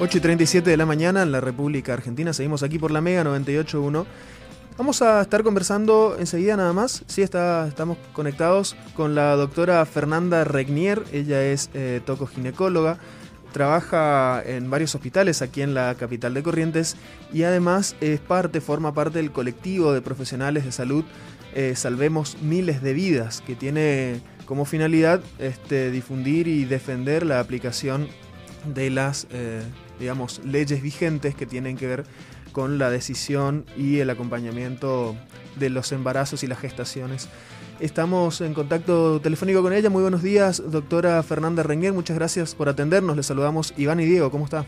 8 y 37 de la mañana en la República Argentina. Seguimos aquí por la Mega 98.1. Vamos a estar conversando enseguida nada más. Sí, está, estamos conectados con la doctora Fernanda Regnier. Ella es eh, tocoginecóloga. Trabaja en varios hospitales aquí en la capital de Corrientes y además es parte, forma parte del colectivo de profesionales de salud eh, Salvemos Miles de Vidas, que tiene como finalidad este, difundir y defender la aplicación de las eh, digamos, leyes vigentes que tienen que ver con la decisión y el acompañamiento de los embarazos y las gestaciones. Estamos en contacto telefónico con ella. Muy buenos días, doctora Fernanda Renguer. Muchas gracias por atendernos. Les saludamos Iván y Diego. ¿Cómo está?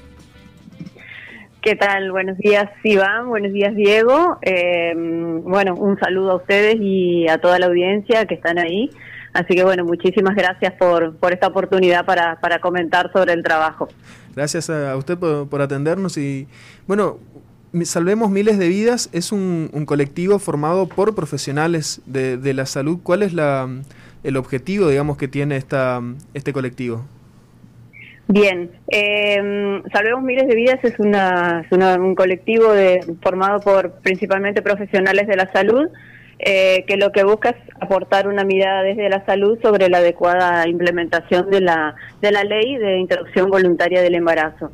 ¿Qué tal? Buenos días, Iván. Buenos días, Diego. Eh, bueno, un saludo a ustedes y a toda la audiencia que están ahí. Así que bueno, muchísimas gracias por, por esta oportunidad para, para comentar sobre el trabajo. Gracias a usted por, atendernos y bueno, Salvemos Miles de Vidas es un, colectivo formado por profesionales de, de, la salud. ¿Cuál es la, el objetivo, digamos, que tiene esta, este colectivo? Bien, eh, Salvemos Miles de Vidas es, una, es un colectivo de, formado por principalmente profesionales de la salud eh, que lo que busca es aportar una mirada desde la salud sobre la adecuada implementación de la, de la ley de interrupción voluntaria del embarazo.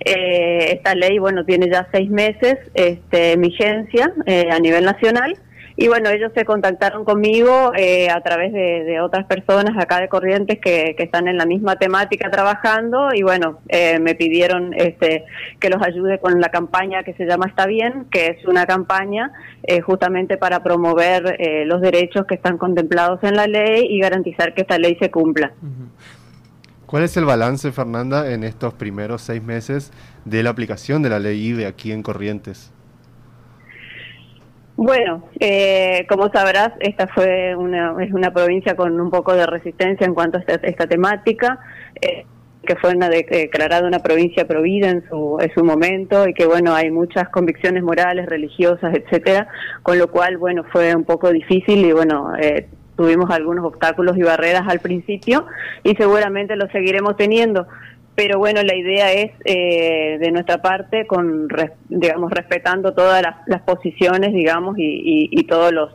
Eh, esta ley, bueno, tiene ya seis meses este, en vigencia eh, a nivel nacional y bueno, ellos se contactaron conmigo eh, a través de, otras personas acá de Corrientes que, están en la misma temática trabajando y bueno, eh, me pidieron este, que los ayude con la campaña que se llama Está Bien, que es una campaña eh, justamente para promover los derechos que están contemplados en la ley y garantizar que esta ley se cumpla. ¿Cuál es el balance, Fernanda, en estos primeros seis meses de la aplicación de la ley IBE aquí en Corrientes? Bueno, eh, como sabrás, esta fue una, es una provincia con un poco de resistencia en cuanto a esta, temática, eh, que fue una declarada una provincia provida en su, en su momento y que bueno, hay muchas convicciones morales, religiosas, etcétera, con lo cual bueno, fue un poco difícil y bueno, eh, tuvimos algunos obstáculos y barreras al principio y seguramente lo seguiremos teniendo pero bueno, la idea es eh, de nuestra parte, con digamos respetando todas las, posiciones, digamos, y, y todos los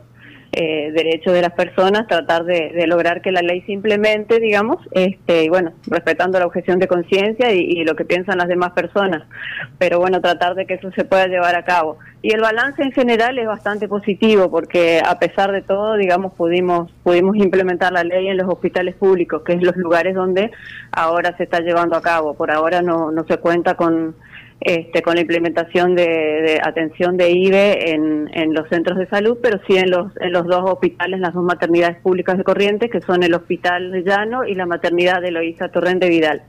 eh, derechos de las personas, tratar de, lograr que la ley se implemente, digamos, este, y bueno, respetando la objeción de conciencia y, lo que piensan las demás personas, pero bueno, tratar de que eso se pueda llevar a cabo. Y el balance en general es bastante positivo porque a pesar de todo, digamos, pudimos, pudimos implementar la ley en los hospitales públicos, que es los lugares donde ahora se está llevando a cabo. Por ahora no, no se cuenta con este, con la implementación de, atención de IBE en, los centros de salud, pero sí en los, en los dos hospitales, las dos maternidades públicas de Corrientes, que son el Hospital de Llano y la maternidad de Eloísa Torrente Vidal.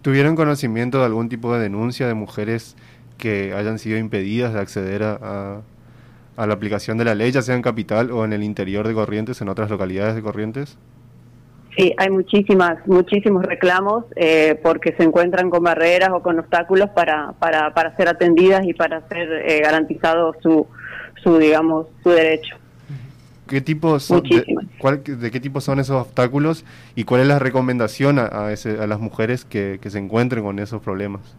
¿Tuvieron conocimiento de algún tipo de denuncia de mujeres que hayan sido impedidas de acceder a, a la aplicación de la ley, ya sea en capital o en el interior de Corrientes, en otras localidades de Corrientes? Sí, hay muchísimas, muchísimos reclamos eh, porque se encuentran con barreras o con obstáculos para, para, para ser atendidas y para ser eh, garantizado su, su, digamos, su derecho. ¿Qué tipo son, de, qué tipo son esos obstáculos y cuál es la recomendación a, a, a las mujeres que, que se encuentren con esos problemas?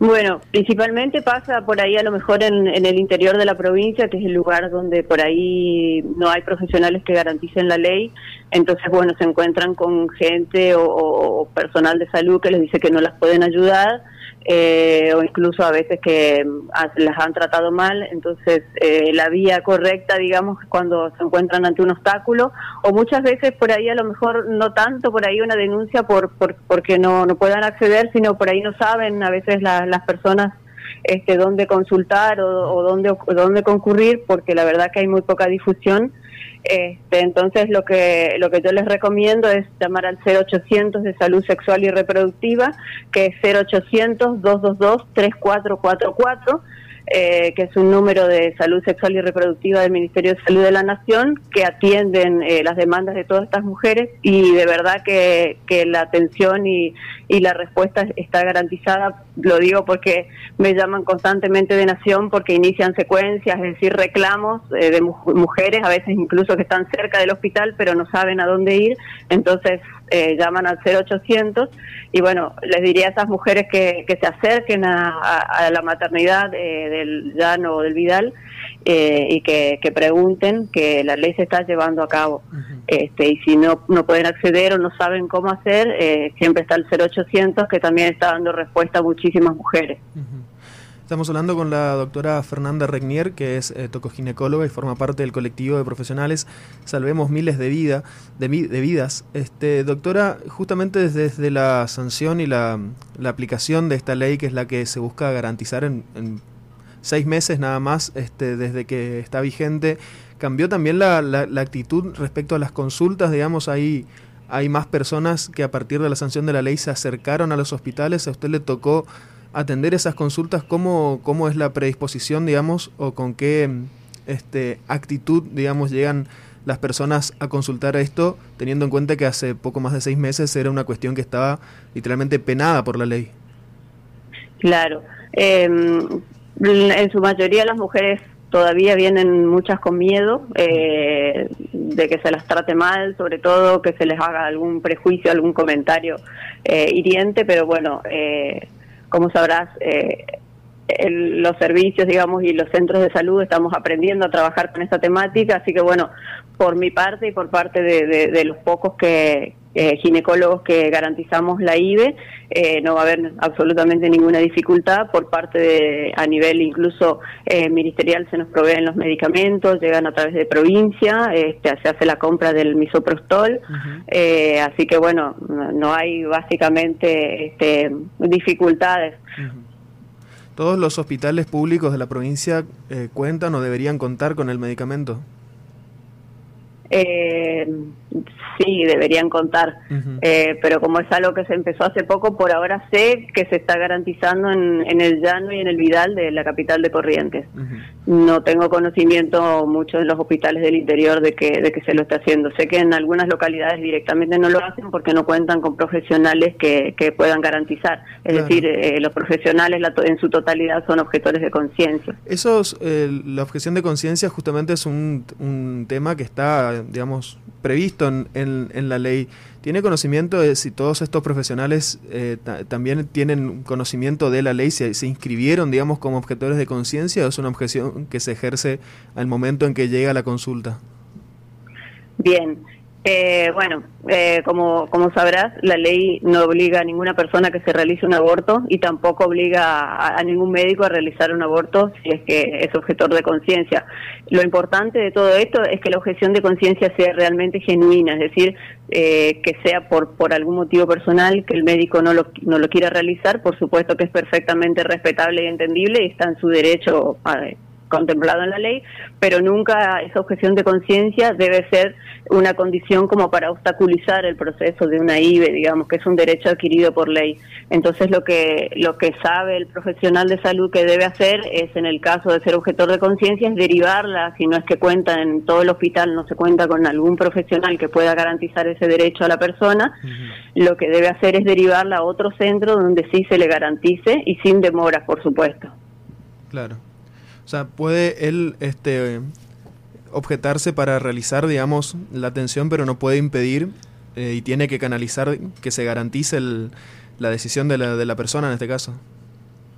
Bueno, principalmente pasa por ahí a lo mejor en, el interior de la provincia, que es el lugar donde por ahí no hay profesionales que garanticen la ley. Entonces, bueno, se encuentran con gente o personal de salud que les dice que no las pueden ayudar eh, o incluso a veces que las han tratado mal. Entonces, eh, la vía correcta, digamos, cuando se encuentran ante un obstáculo, o muchas veces por ahí a lo mejor no tanto por ahí una denuncia por, por porque no, no puedan acceder, sino por ahí no saben a veces las personas este, dónde consultar o dónde, dónde concurrir, porque la verdad que hay muy poca difusión. Este, entonces lo que lo que yo les recomiendo es llamar al 0800 de salud sexual y reproductiva, que es 0800 222 3444 eh, que es un número de salud sexual y reproductiva del Ministerio de Salud de la Nación, que atienden eh, las demandas de todas estas mujeres y de verdad que, que la atención y, y, la respuesta está garantizada. Lo digo porque me llaman constantemente de Nación porque inician secuencias, es decir, reclamos eh, de mujeres, a veces incluso que están cerca del hospital pero no saben a dónde ir. Entonces, eh, llaman al 0800 y bueno, les diría a esas mujeres que, que se acerquen a, la maternidad del Llano o del Vidal y que, que, pregunten que la ley se está llevando a cabo. este, y si no, no pueden acceder o no saben cómo hacer, siempre está el 0800 que también está dando respuesta a muchísimas mujeres. Estamos hablando con la doctora Fernanda Regnier, que es eh, tocoginecóloga y forma parte del colectivo de profesionales Salvemos Miles de, vida, de, Vidas. Este, doctora, justamente desde, la sanción y la, aplicación de esta ley, que es la que se busca garantizar en, seis meses nada más, este, desde que está vigente, cambió también la, la, actitud respecto a las consultas, digamos, ahí hay más personas que a partir de la sanción de la ley se acercaron a los hospitales, a usted le tocó atender esas consultas, ¿cómo, cómo es la predisposición, digamos, o con qué este, actitud, digamos, llegan las personas a consultar esto, teniendo en cuenta que hace poco más de seis meses era una cuestión que estaba literalmente penada por la ley? Claro. Em, en su mayoría las mujeres todavía vienen muchas con miedo eh, de que se las trate mal, sobre todo que se les haga algún prejuicio, algún comentario eh, hiriente, pero bueno, eh, como sabrás, eh, los servicios, digamos, y los centros de salud estamos aprendiendo a trabajar con esta temática, así que bueno, por mi parte y por parte de, los pocos que eh, ginecólogos que garantizamos la IBE, eh, no va a haber absolutamente ninguna dificultad por parte de, a nivel incluso ministerial se nos proveen los medicamentos, llegan a través de provincia, este, se hace la compra del misoprostol, así que bueno, no hay básicamente este, dificultades. ¿Todos los hospitales públicos de la provincia eh, cuentan o deberían contar con el medicamento? Eh, sí, deberían contar, eh, pero como es algo que se empezó hace poco, por ahora sé que se está garantizando en, el Llano y en el Vidal de la capital de Corrientes. No tengo conocimiento mucho en los hospitales del interior de que, de que se lo está haciendo. Sé que en algunas localidades directamente no lo hacen porque no cuentan con profesionales que, que puedan garantizar. Es decir, eh, los profesionales en su totalidad son objetores de conciencia. Esos, la objeción de conciencia justamente es un, un tema que está, digamos, previsto en, la ley. ¿Tiene conocimiento de si todos estos profesionales eh, también tienen conocimiento de la ley, si se inscribieron, digamos, como objetores de conciencia o es una objeción que se ejerce al momento en que llega la consulta? Bien, eh, bueno, eh, como, como sabrás, la ley no obliga a ninguna persona que se realice un aborto y tampoco obliga a, ningún médico a realizar un aborto si es que es objetor de conciencia. Lo importante de todo esto es que la objeción de conciencia sea realmente genuina, es decir, eh, que sea por, por algún motivo personal, que el médico no lo, no lo quiera realizar, por supuesto que es perfectamente respetable y entendible y está en su derecho a contemplado en la ley, pero nunca esa objeción de conciencia debe ser una condición como para obstaculizar el proceso de una IBE, digamos, que es un derecho adquirido por ley. Entonces lo que lo que sabe el profesional de salud que debe hacer es en el caso de ser objetor de conciencia es derivarla, si no es que cuenta en todo el hospital, no se cuenta con algún profesional que pueda garantizar ese derecho a la persona, lo que debe hacer es derivarla a otro centro donde sí se le garantice y sin demoras, por supuesto. Claro. O sea, puede él este, objetarse para realizar, digamos, la atención, pero no puede impedir eh, y tiene que canalizar que se garantice la decisión de la, de la persona en este caso.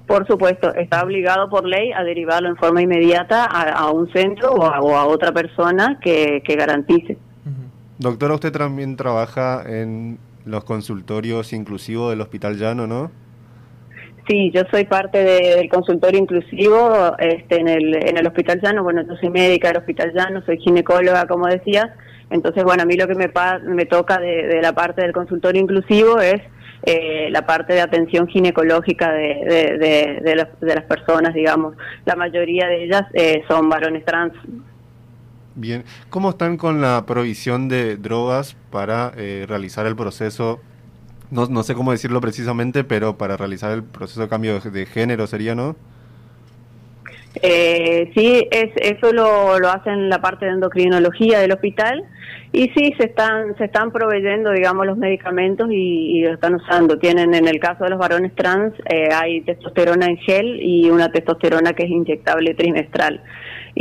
Por supuesto, está obligado por ley a derivarlo en forma inmediata a, un centro o a, otra persona que, que garantice. Doctora, usted también trabaja en los consultorios inclusivos del Hospital Llano, ¿no? Sí, yo soy parte del consultorio inclusivo este, en, el, en el Hospital Llano. Bueno, yo soy médica del Hospital Llano, soy ginecóloga, como decías. Entonces, bueno, a mí lo que me, me toca de, la parte del consultorio inclusivo es eh, la parte de atención ginecológica de, de, las personas, digamos. La mayoría de ellas eh, son varones trans. Bien, ¿cómo están con la provisión de drogas para eh, realizar el proceso no, no sé cómo decirlo precisamente, pero para realizar el proceso de cambio de, género sería, ¿no? Eh, sí, es, eso lo, lo hacen la parte de endocrinología del hospital y sí se están se están proveyendo, digamos, los medicamentos y, lo están usando. Tienen, en el caso de los varones trans, eh, hay testosterona en gel y una testosterona que es inyectable trimestral.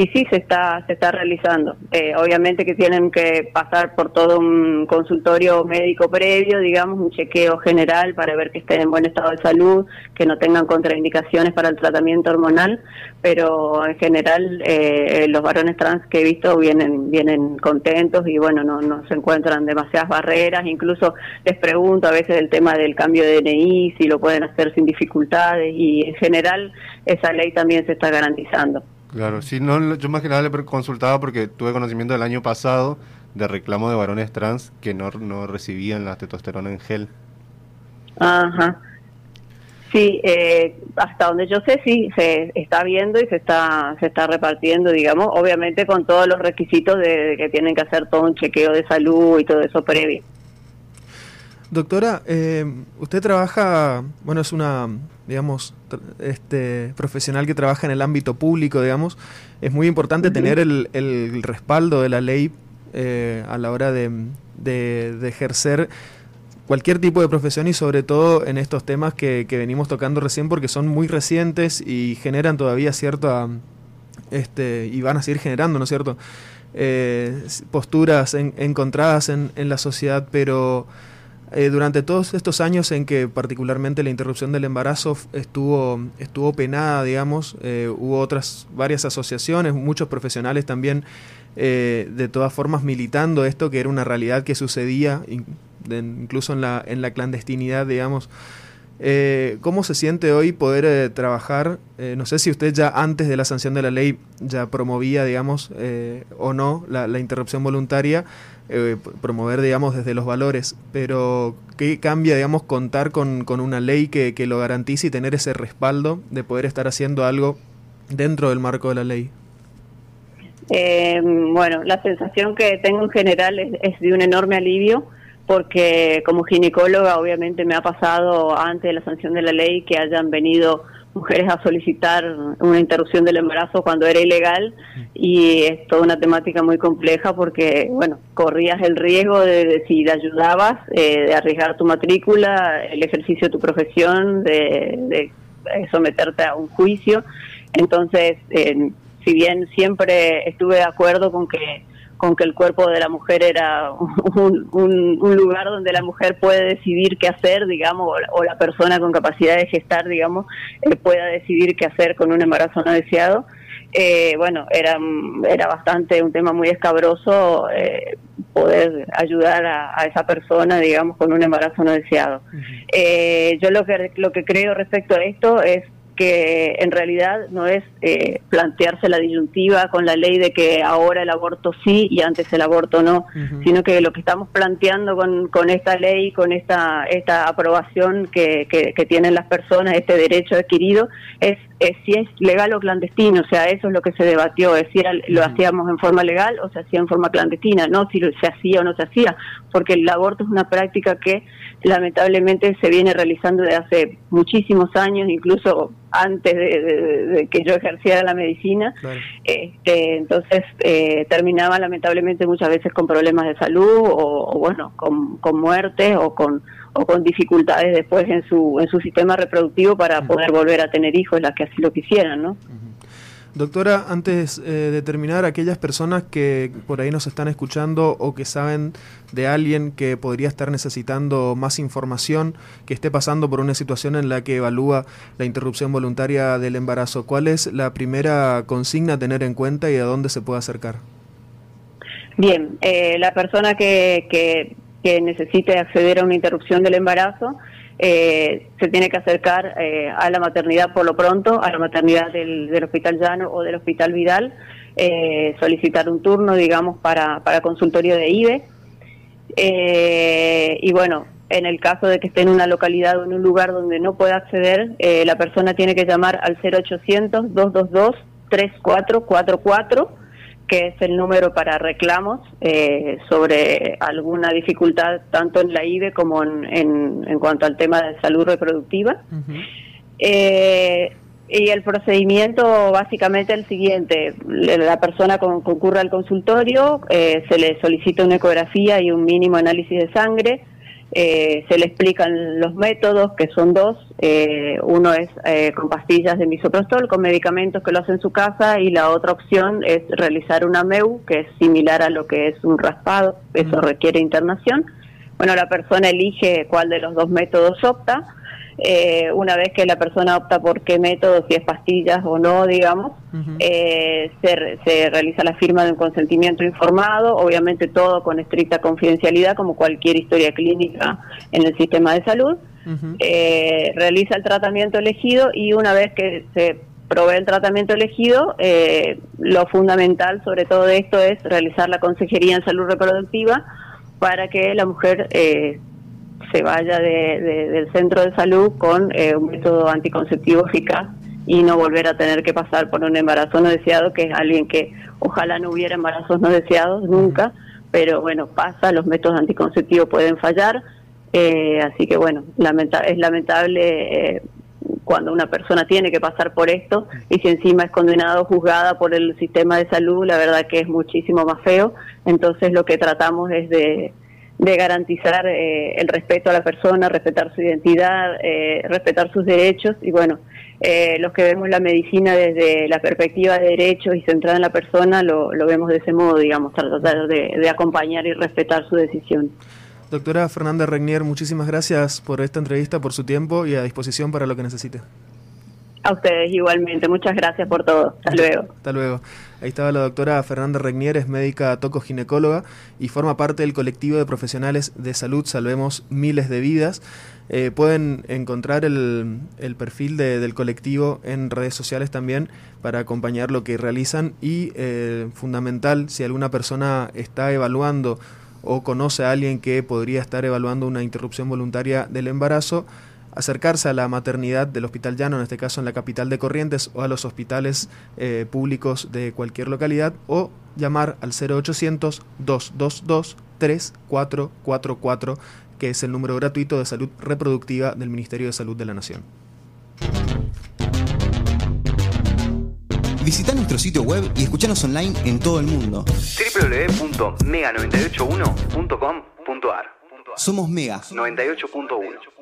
Y sí se está se está realizando. Eh, obviamente que tienen que pasar por todo un consultorio médico previo, digamos, un chequeo general para ver que estén en buen estado de salud, que no tengan contraindicaciones para el tratamiento hormonal, pero en general eh, los varones trans que he visto vienen vienen contentos y bueno, no, no se encuentran demasiadas barreras, incluso les pregunto a veces el tema del cambio de DNI, si lo pueden hacer sin dificultades y en general esa ley también se está garantizando. Claro, sí, no, yo más que nada le consultaba porque tuve conocimiento del año pasado de reclamo de varones trans que no, no recibían la testosterona en gel. Ajá. Sí, eh, hasta donde yo sé, sí, se está viendo y se está se está repartiendo, digamos, obviamente con todos los requisitos de, que tienen que hacer todo un chequeo de salud y todo eso previo. Doctora, eh, usted trabaja, bueno, es una, digamos, este profesional que trabaja en el ámbito público, digamos. Es muy importante tener el, el, respaldo de la ley eh, a la hora de, de, ejercer cualquier tipo de profesión y sobre todo en estos temas que, que, venimos tocando recién porque son muy recientes y generan todavía cierta, este, y van a seguir generando, ¿no es cierto? Eh, posturas encontradas en, en la sociedad, pero eh, durante todos estos años en que particularmente la interrupción del embarazo estuvo, estuvo penada, digamos, eh, hubo otras varias asociaciones, muchos profesionales también, eh, de todas formas militando esto, que era una realidad que sucedía, incluso en la, en la clandestinidad, digamos. ¿Cómo se siente hoy poder trabajar? no sé si usted ya antes de la sanción de la ley ya promovía, digamos, o no la, la interrupción voluntaria, eh, promover, digamos, desde los valores, pero ¿qué cambia, digamos, contar con, con una ley que, que, lo garantice y tener ese respaldo de poder estar haciendo algo dentro del marco de la ley? Eh, bueno, la sensación que tengo en general es, es de un enorme alivio porque como ginecóloga obviamente me ha pasado antes de la sanción de la ley que hayan venido mujeres a solicitar una interrupción del embarazo cuando era ilegal y es toda una temática muy compleja porque, bueno, corrías el riesgo de, si te ayudabas, eh, de arriesgar tu matrícula, el ejercicio de tu profesión, de, someterte a un juicio. Entonces, eh, si bien siempre estuve de acuerdo con que con que el cuerpo de la mujer era un, un, lugar donde la mujer puede decidir qué hacer, digamos, o la, persona con capacidad de gestar, digamos, eh, pueda decidir qué hacer con un embarazo no deseado. Eh, bueno, era, era bastante un tema muy escabroso eh, poder ayudar a, esa persona, digamos, con un embarazo no deseado. yo lo que, lo que creo respecto a esto es que en realidad no es eh, plantearse la disyuntiva con la ley de que ahora el aborto sí y antes el aborto no, sino que lo que estamos planteando con, con esta ley, con esta, esta aprobación que, que, que tienen las personas, este derecho adquirido, es si es legal o clandestino, o sea, eso es lo que se debatió, es si lo hacíamos en forma legal o se hacía en forma clandestina, no si se hacía o no se hacía, porque el aborto es una práctica que lamentablemente se viene realizando desde hace muchísimos años, incluso antes de, que yo ejerciera la medicina, este, entonces eh, terminaba lamentablemente muchas veces con problemas de salud o, bueno, con, con muerte o con o con dificultades después en su, en su sistema reproductivo para poder volver a tener hijos, las que así lo quisieran, ¿no? Doctora, antes eh, de terminar, aquellas personas que por ahí nos están escuchando o que saben de alguien que podría estar necesitando más información, que esté pasando por una situación en la que evalúa la interrupción voluntaria del embarazo, ¿cuál es la primera consigna a tener en cuenta y a dónde se puede acercar? Bien, eh, la persona que, que que necesite acceder a una interrupción del embarazo, eh, se tiene que acercar eh, a la maternidad por lo pronto, a la maternidad del, Hospital Llano o del Hospital Vidal, eh, solicitar un turno, digamos, para, para consultorio de IBE. y bueno, en el caso de que esté en una localidad o en un lugar donde no pueda acceder, la persona tiene que llamar al 0800-222-3444 que es el número para reclamos eh, sobre alguna dificultad tanto en la IBE como en, en, cuanto al tema de salud reproductiva. Eh, y el procedimiento básicamente es el siguiente, la persona concurre al consultorio, eh, se le solicita una ecografía y un mínimo análisis de sangre, Eh, se le explican los métodos, que son dos. Eh, uno es eh, con pastillas de misoprostol, con medicamentos que lo hace en su casa, y la otra opción es realizar una MEU, que es similar a lo que es un raspado. Eso requiere internación. Bueno, la persona elige cuál de los dos métodos opta. Eh, una vez que la persona opta por qué método, si es pastillas o no, digamos, eh, se, realiza la firma de un consentimiento informado, obviamente todo con estricta confidencialidad, como cualquier historia clínica en el sistema de salud. Eh, realiza el tratamiento elegido y una vez que se provee el tratamiento elegido, lo fundamental sobre todo de esto es realizar la consejería en salud reproductiva para que la mujer se vaya del centro de salud con eh, un método anticonceptivo eficaz y no volver a tener que pasar por un embarazo no deseado, que es alguien que ojalá no hubiera embarazos no deseados nunca, pero bueno, pasa, los métodos anticonceptivos pueden fallar, eh, así que bueno, es lamentable eh, cuando una persona tiene que pasar por esto y si encima es condenado o juzgada por el sistema de salud, la verdad que es muchísimo más feo, entonces lo que tratamos es de de garantizar eh, el respeto a la persona, respetar su identidad, eh, respetar sus derechos y bueno, eh, los que vemos la medicina desde la perspectiva de derechos y centrada en la persona lo, lo vemos de ese modo, digamos, tratar de, de, acompañar y respetar su decisión. Doctora Fernanda Regnier, muchísimas gracias por esta entrevista, por su tiempo y a disposición para lo que necesite. A ustedes igualmente, muchas gracias por todo. Hasta luego. Hasta luego. Ahí estaba la doctora Fernanda Regnier, es médica tocoginecóloga y forma parte del colectivo de profesionales de salud Salvemos Miles de Vidas. Eh, pueden encontrar el, perfil del colectivo en redes sociales también para acompañar lo que realizan y eh, fundamental, si alguna persona está evaluando o conoce a alguien que podría estar evaluando una interrupción voluntaria del embarazo, acercarse a la maternidad del Hospital Llano, en este caso en la capital de Corrientes, o a los hospitales eh, públicos de cualquier localidad, o llamar al 0800-222-3444, que es el número gratuito de salud reproductiva del Ministerio de Salud de la Nación. Visita nuestro sitio web y escuchanos online en todo el mundo. www.mega981.com.ar Somos Mega 98.1